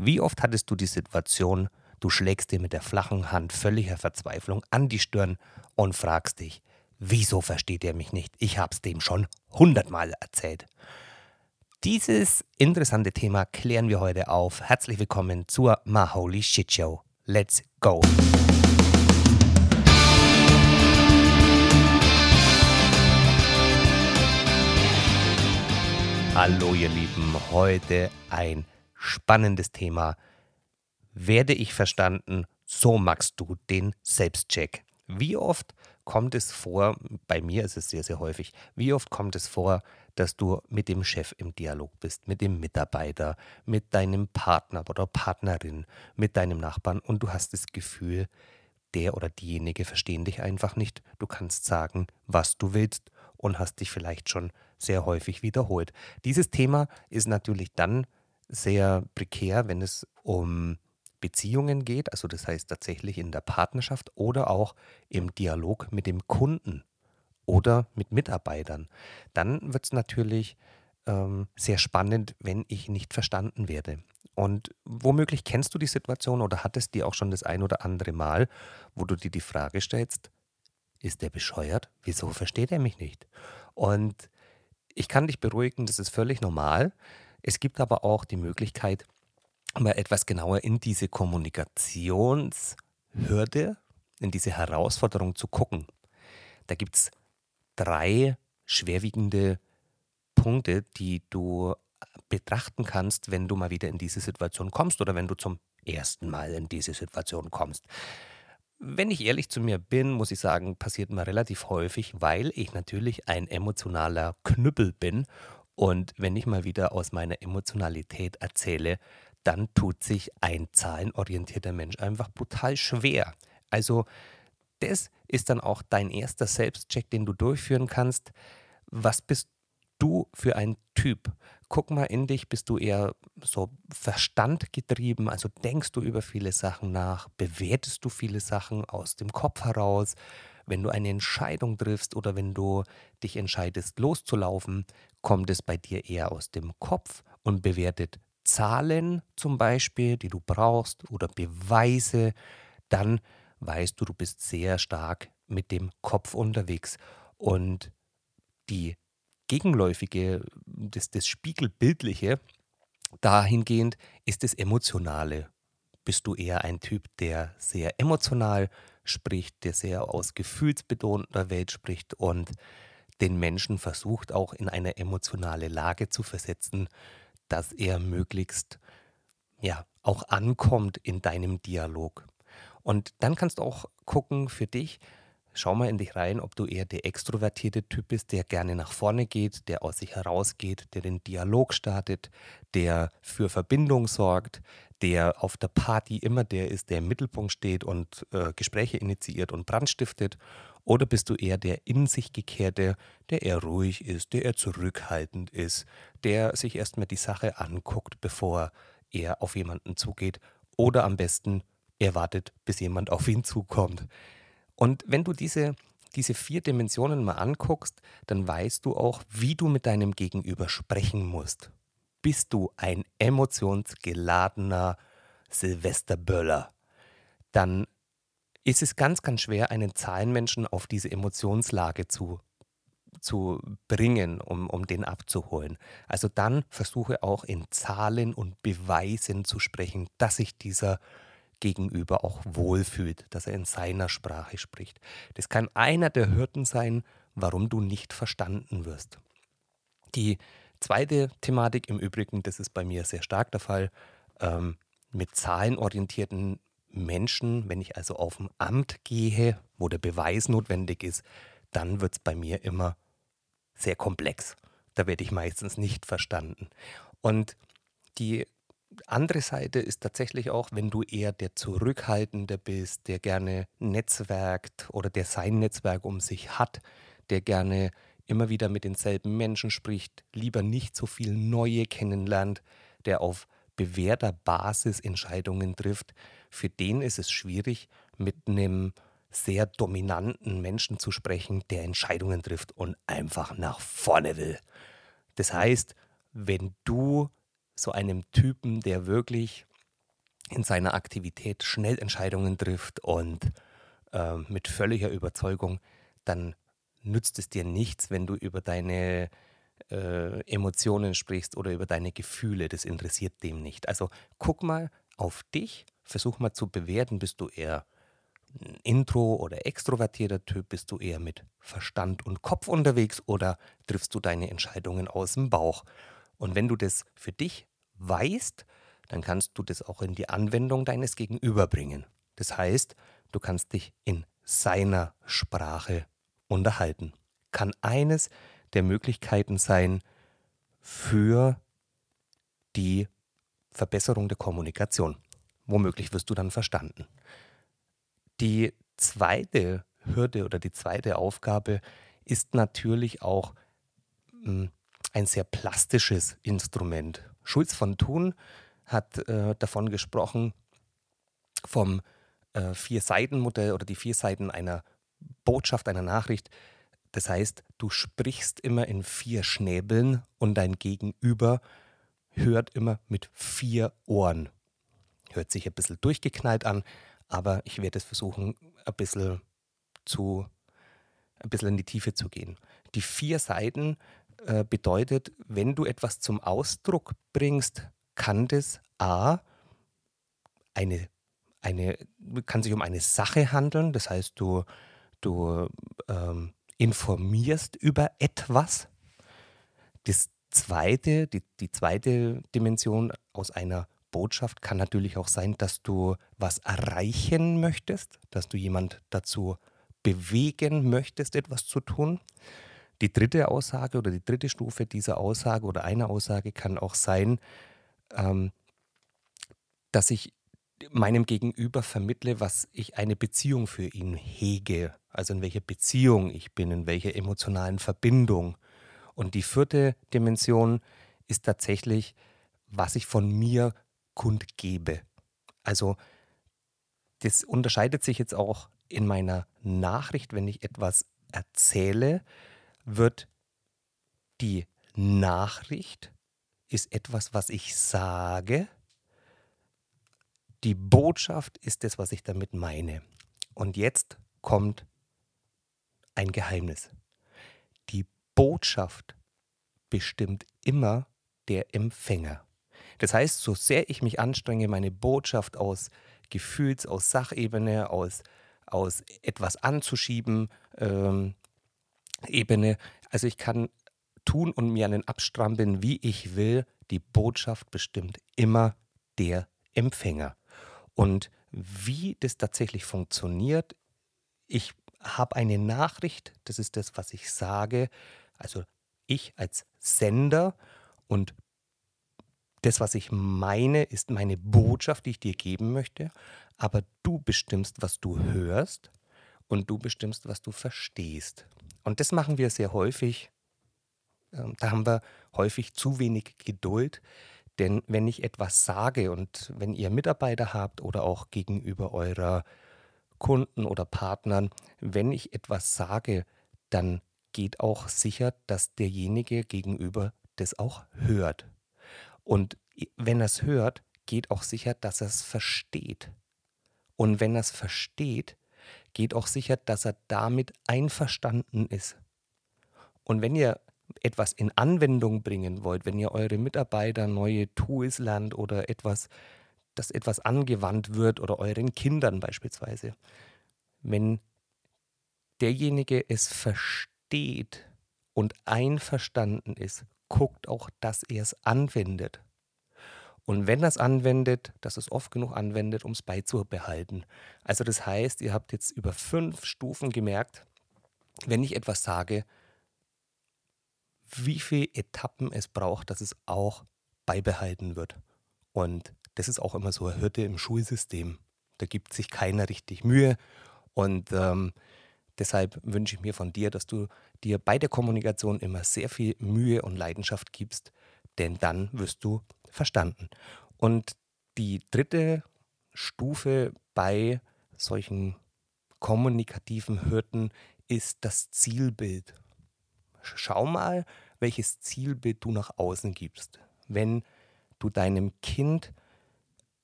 Wie oft hattest du die Situation, du schlägst dir mit der flachen Hand völliger Verzweiflung an die Stirn und fragst dich, wieso versteht er mich nicht? Ich hab's dem schon hundertmal erzählt. Dieses interessante Thema klären wir heute auf. Herzlich willkommen zur My Holy Shit Show. Let's go! Hallo ihr Lieben, heute ein spannendes Thema. Werde ich verstanden? So magst du den Selbstcheck. Wie oft kommt es vor, bei mir ist es sehr, sehr häufig, wie oft kommt es vor, dass du mit dem Chef im Dialog bist, mit dem Mitarbeiter, mit deinem Partner oder Partnerin, mit deinem Nachbarn und du hast das Gefühl, der oder diejenige verstehen dich einfach nicht. Du kannst sagen, was du willst und hast dich vielleicht schon sehr häufig wiederholt. Dieses Thema ist natürlich dann sehr prekär, wenn es um Beziehungen geht, also das heißt tatsächlich in der Partnerschaft oder auch im Dialog mit dem Kunden oder mit Mitarbeitern. Dann wird es natürlich ähm, sehr spannend, wenn ich nicht verstanden werde. Und womöglich kennst du die Situation oder hattest die auch schon das ein oder andere Mal, wo du dir die Frage stellst, ist der bescheuert? Wieso versteht er mich nicht? Und ich kann dich beruhigen, das ist völlig normal. Es gibt aber auch die Möglichkeit, mal etwas genauer in diese Kommunikationshürde, in diese Herausforderung zu gucken. Da gibt es drei schwerwiegende Punkte, die du betrachten kannst, wenn du mal wieder in diese Situation kommst oder wenn du zum ersten Mal in diese Situation kommst. Wenn ich ehrlich zu mir bin, muss ich sagen, passiert mir relativ häufig, weil ich natürlich ein emotionaler Knüppel bin. Und wenn ich mal wieder aus meiner Emotionalität erzähle, dann tut sich ein zahlenorientierter Mensch einfach brutal schwer. Also das ist dann auch dein erster Selbstcheck, den du durchführen kannst. Was bist du für ein Typ? Guck mal in dich, bist du eher so verstandgetrieben, also denkst du über viele Sachen nach, bewertest du viele Sachen aus dem Kopf heraus, wenn du eine Entscheidung triffst oder wenn du dich entscheidest loszulaufen, kommt es bei dir eher aus dem Kopf und bewertet Zahlen zum Beispiel, die du brauchst oder Beweise, dann weißt du, du bist sehr stark mit dem Kopf unterwegs und die Gegenläufige, das, das Spiegelbildliche, dahingehend ist das Emotionale. Bist du eher ein Typ, der sehr emotional spricht, der sehr aus gefühlsbetonter Welt spricht und den Menschen versucht auch in eine emotionale Lage zu versetzen, dass er möglichst ja auch ankommt in deinem Dialog. Und dann kannst du auch gucken für dich, Schau mal in dich rein, ob du eher der extrovertierte Typ bist, der gerne nach vorne geht, der aus sich herausgeht, der den Dialog startet, der für Verbindung sorgt, der auf der Party immer der ist, der im Mittelpunkt steht und äh, Gespräche initiiert und Brand stiftet. Oder bist du eher der in sich gekehrte, der eher ruhig ist, der eher zurückhaltend ist, der sich erstmal die Sache anguckt, bevor er auf jemanden zugeht. Oder am besten, er wartet, bis jemand auf ihn zukommt. Und wenn du diese, diese vier Dimensionen mal anguckst, dann weißt du auch, wie du mit deinem Gegenüber sprechen musst. Bist du ein emotionsgeladener Silvesterböller, dann ist es ganz, ganz schwer, einen Zahlenmenschen auf diese Emotionslage zu, zu bringen, um, um den abzuholen. Also dann versuche auch in Zahlen und Beweisen zu sprechen, dass sich dieser Gegenüber auch wohlfühlt, dass er in seiner Sprache spricht. Das kann einer der Hürden sein, warum du nicht verstanden wirst. Die zweite Thematik im Übrigen, das ist bei mir sehr stark der Fall, ähm, mit zahlenorientierten Menschen, wenn ich also auf ein Amt gehe, wo der Beweis notwendig ist, dann wird es bei mir immer sehr komplex. Da werde ich meistens nicht verstanden. Und die andere Seite ist tatsächlich auch, wenn du eher der Zurückhaltende bist, der gerne netzwerkt oder der sein Netzwerk um sich hat, der gerne immer wieder mit denselben Menschen spricht, lieber nicht so viel Neue kennenlernt, der auf bewährter Basis Entscheidungen trifft, für den ist es schwierig, mit einem sehr dominanten Menschen zu sprechen, der Entscheidungen trifft und einfach nach vorne will. Das heißt, wenn du so einem Typen, der wirklich in seiner Aktivität schnell Entscheidungen trifft und äh, mit völliger Überzeugung, dann nützt es dir nichts, wenn du über deine äh, Emotionen sprichst oder über deine Gefühle. Das interessiert dem nicht. Also guck mal auf dich, versuch mal zu bewerten, bist du eher ein intro- oder extrovertierter Typ, bist du eher mit Verstand und Kopf unterwegs oder triffst du deine Entscheidungen aus dem Bauch? Und wenn du das für dich weißt, dann kannst du das auch in die Anwendung deines Gegenüber bringen. Das heißt, du kannst dich in seiner Sprache unterhalten. Kann eines der Möglichkeiten sein für die Verbesserung der Kommunikation. Womöglich wirst du dann verstanden. Die zweite Hürde oder die zweite Aufgabe ist natürlich auch hm, ein sehr plastisches Instrument. Schulz von Thun hat äh, davon gesprochen, vom äh, Vier-Seiten-Modell oder die vier Seiten einer Botschaft, einer Nachricht. Das heißt, du sprichst immer in vier Schnäbeln und dein Gegenüber hört immer mit vier Ohren. Hört sich ein bisschen durchgeknallt an, aber ich werde es versuchen, ein bisschen zu, ein bisschen in die Tiefe zu gehen. Die vier Seiten äh, bedeutet, wenn du etwas zum Ausdruck bringst, kann das A eine, eine, kann sich um eine Sache handeln, das heißt, du, du ähm, informierst über etwas. Das zweite, die, die zweite Dimension aus einer Botschaft kann natürlich auch sein, dass du was erreichen möchtest, dass du jemand dazu bewegen möchtest, etwas zu tun. Die dritte Aussage oder die dritte Stufe dieser Aussage oder einer Aussage kann auch sein, ähm, dass ich meinem Gegenüber vermittle, was ich eine Beziehung für ihn hege, also in welcher Beziehung ich bin, in welcher emotionalen Verbindung. Und die vierte Dimension ist tatsächlich, was ich von mir kundgebe. Also das unterscheidet sich jetzt auch in meiner Nachricht, wenn ich etwas erzähle, wird die Nachricht ist etwas, was ich sage. Die Botschaft ist das, was ich damit meine. Und jetzt kommt ein Geheimnis. Die Botschaft bestimmt immer der Empfänger. Das heißt, so sehr ich mich anstrenge, meine Botschaft aus Gefühls-, aus Sachebene, aus, aus etwas anzuschieben, ähm, Ebene, also ich kann tun und mir einen abstrampeln, wie ich will, die Botschaft bestimmt immer der Empfänger. Und wie das tatsächlich funktioniert, ich habe eine Nachricht, das ist das, was ich sage, also ich als Sender und das, was ich meine, ist meine Botschaft, die ich dir geben möchte, aber du bestimmst, was du hörst und du bestimmst, was du verstehst. Und das machen wir sehr häufig ähm, da haben wir häufig zu wenig Geduld. Denn wenn ich etwas sage und wenn ihr Mitarbeiter habt oder auch gegenüber eurer Kunden oder Partnern, wenn ich etwas sage, dann geht auch sicher, dass derjenige gegenüber das auch hört. Und wenn er es hört, geht auch sicher, dass er es versteht. Und wenn er es versteht, geht auch sicher, dass er damit einverstanden ist. Und wenn ihr etwas in Anwendung bringen wollt, wenn ihr eure Mitarbeiter neue Tools lernt oder etwas, dass etwas angewandt wird oder euren Kindern beispielsweise, wenn derjenige es versteht und einverstanden ist, guckt auch, dass er es anwendet. Und wenn er es anwendet, dass es oft genug anwendet, um es beizubehalten. Also das heißt, ihr habt jetzt über fünf Stufen gemerkt, wenn ich etwas sage, wie viele Etappen es braucht, dass es auch beibehalten wird. Und das ist auch immer so eine Hürde im Schulsystem. Da gibt sich keiner richtig Mühe. Und ähm, deshalb wünsche ich mir von dir, dass du dir bei der Kommunikation immer sehr viel Mühe und Leidenschaft gibst, denn dann wirst du verstanden. Und die dritte Stufe bei solchen kommunikativen Hürden ist das Zielbild schau mal, welches Zielbild du nach außen gibst. Wenn du deinem Kind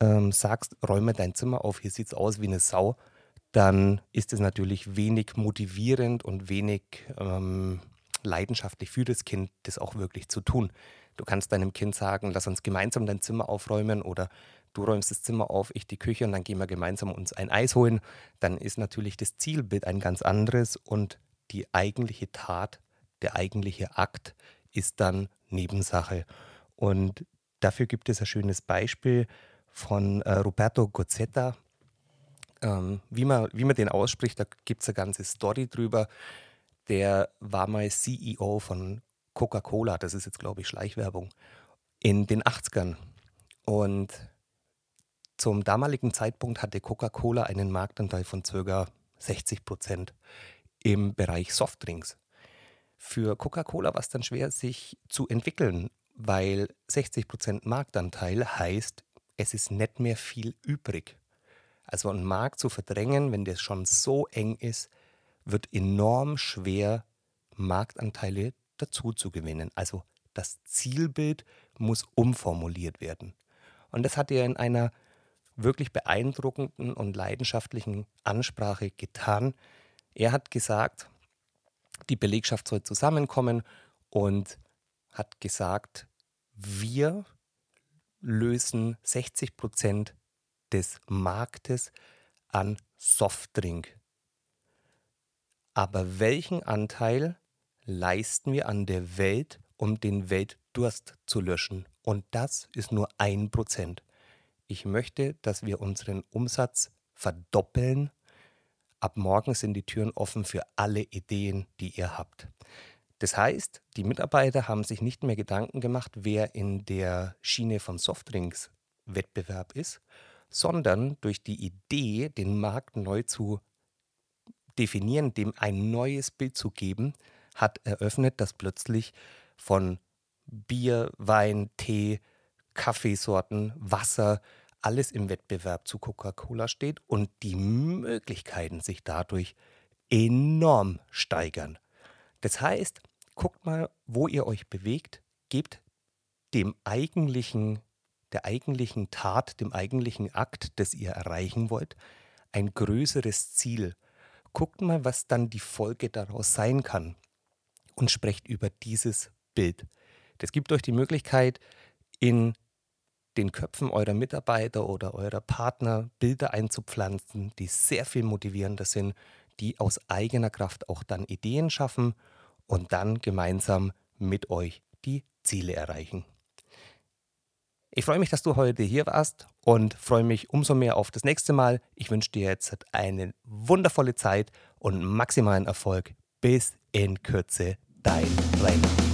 ähm, sagst, räume dein Zimmer auf, hier sieht es aus wie eine Sau, dann ist es natürlich wenig motivierend und wenig ähm, leidenschaftlich für das Kind, das auch wirklich zu tun. Du kannst deinem Kind sagen, lass uns gemeinsam dein Zimmer aufräumen oder du räumst das Zimmer auf, ich die Küche und dann gehen wir gemeinsam uns ein Eis holen. Dann ist natürlich das Zielbild ein ganz anderes und die eigentliche Tat, der eigentliche Akt ist dann Nebensache. Und dafür gibt es ein schönes Beispiel von äh, Roberto Gozzetta. Ähm, wie, man, wie man den ausspricht, da gibt es eine ganze Story drüber. Der war mal CEO von Coca-Cola, das ist jetzt, glaube ich, Schleichwerbung, in den 80ern. Und zum damaligen Zeitpunkt hatte Coca-Cola einen Marktanteil von ca. 60 Prozent im Bereich Softdrinks. Für Coca-Cola war es dann schwer, sich zu entwickeln, weil 60 Prozent Marktanteil heißt, es ist nicht mehr viel übrig. Also einen Markt zu verdrängen, wenn der schon so eng ist, wird enorm schwer, Marktanteile dazu zu gewinnen. Also das Zielbild muss umformuliert werden. Und das hat er in einer wirklich beeindruckenden und leidenschaftlichen Ansprache getan. Er hat gesagt, die Belegschaft soll zusammenkommen und hat gesagt, wir lösen 60 Prozent des Marktes an Softdrink. Aber welchen Anteil leisten wir an der Welt, um den Weltdurst zu löschen? Und das ist nur ein Prozent. Ich möchte, dass wir unseren Umsatz verdoppeln. Ab morgen sind die Türen offen für alle Ideen, die ihr habt. Das heißt, die Mitarbeiter haben sich nicht mehr Gedanken gemacht, wer in der Schiene von Softdrinks Wettbewerb ist, sondern durch die Idee, den Markt neu zu definieren, dem ein neues Bild zu geben, hat eröffnet, dass plötzlich von Bier, Wein, Tee, Kaffeesorten, Wasser, alles im Wettbewerb zu Coca-Cola steht und die Möglichkeiten sich dadurch enorm steigern. Das heißt, guckt mal, wo ihr euch bewegt, gebt dem eigentlichen, der eigentlichen Tat, dem eigentlichen Akt, das ihr erreichen wollt, ein größeres Ziel. Guckt mal, was dann die Folge daraus sein kann und sprecht über dieses Bild. Das gibt euch die Möglichkeit, in den Köpfen eurer Mitarbeiter oder eurer Partner Bilder einzupflanzen, die sehr viel motivierender sind, die aus eigener Kraft auch dann Ideen schaffen und dann gemeinsam mit euch die Ziele erreichen. Ich freue mich, dass du heute hier warst und freue mich umso mehr auf das nächste Mal. Ich wünsche dir jetzt eine wundervolle Zeit und maximalen Erfolg. Bis in Kürze, dein Rainer.